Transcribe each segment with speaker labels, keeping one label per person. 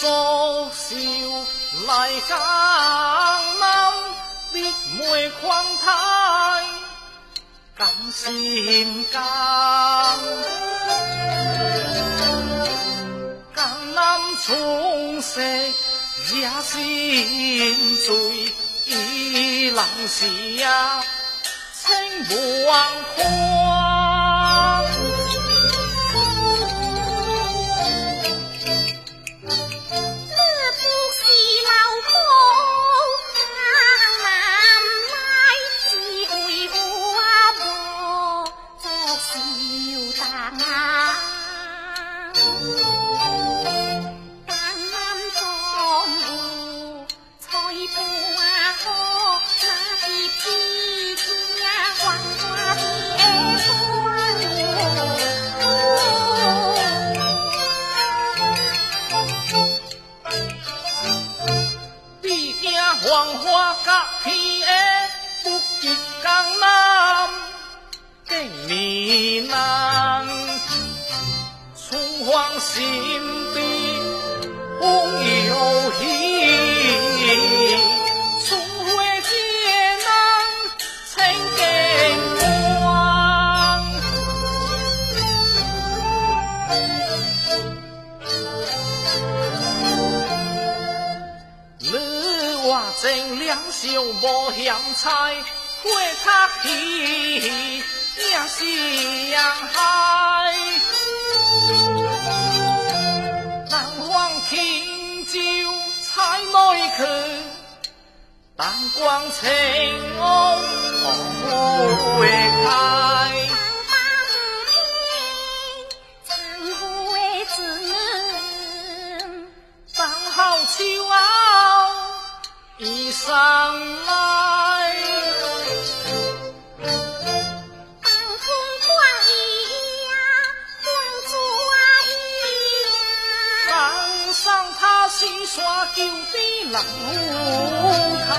Speaker 1: 作秀来江南，必梅狂态甘心甘。江南春色惹心醉，一郎下清望宽。黄花甲片的不及江南更迷难，春黄心正两袖无嫌菜，花塔戏也是洋海。南方轻酒菜内去，灯光青红衣裳来，
Speaker 2: 当空呀，呀。
Speaker 1: 当上他西耍旧的老舞台，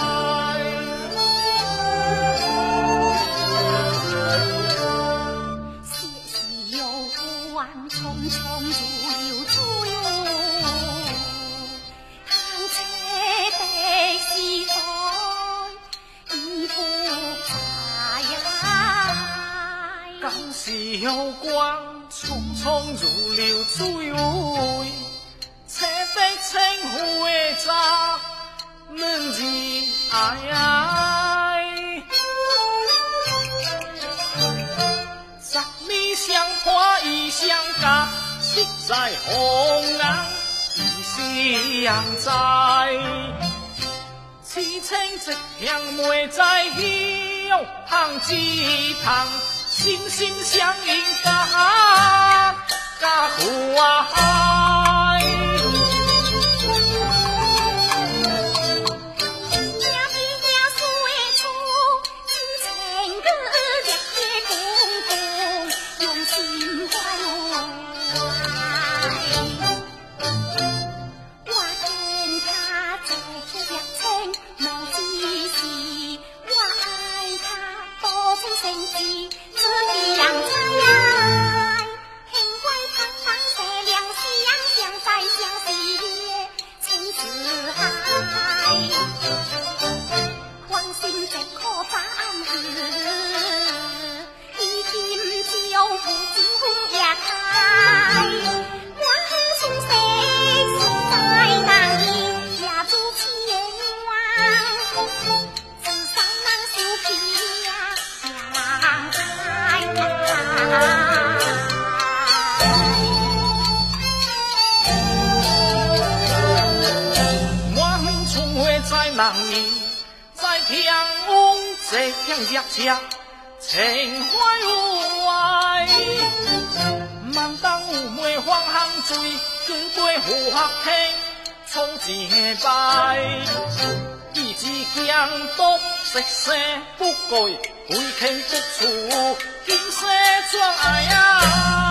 Speaker 2: 流
Speaker 1: 光匆匆如流水，车得青花扎，嫩枝爱爱。十里香花已相隔，实在红颜已相在。凄清夕阳梅在晓，行几趟。心心相印，家家和海。热切情怀无外。满当妩媚芳香醉，举杯赴客厅，初见拜。一枝香独色色不改，归客不处，金色装爱呀。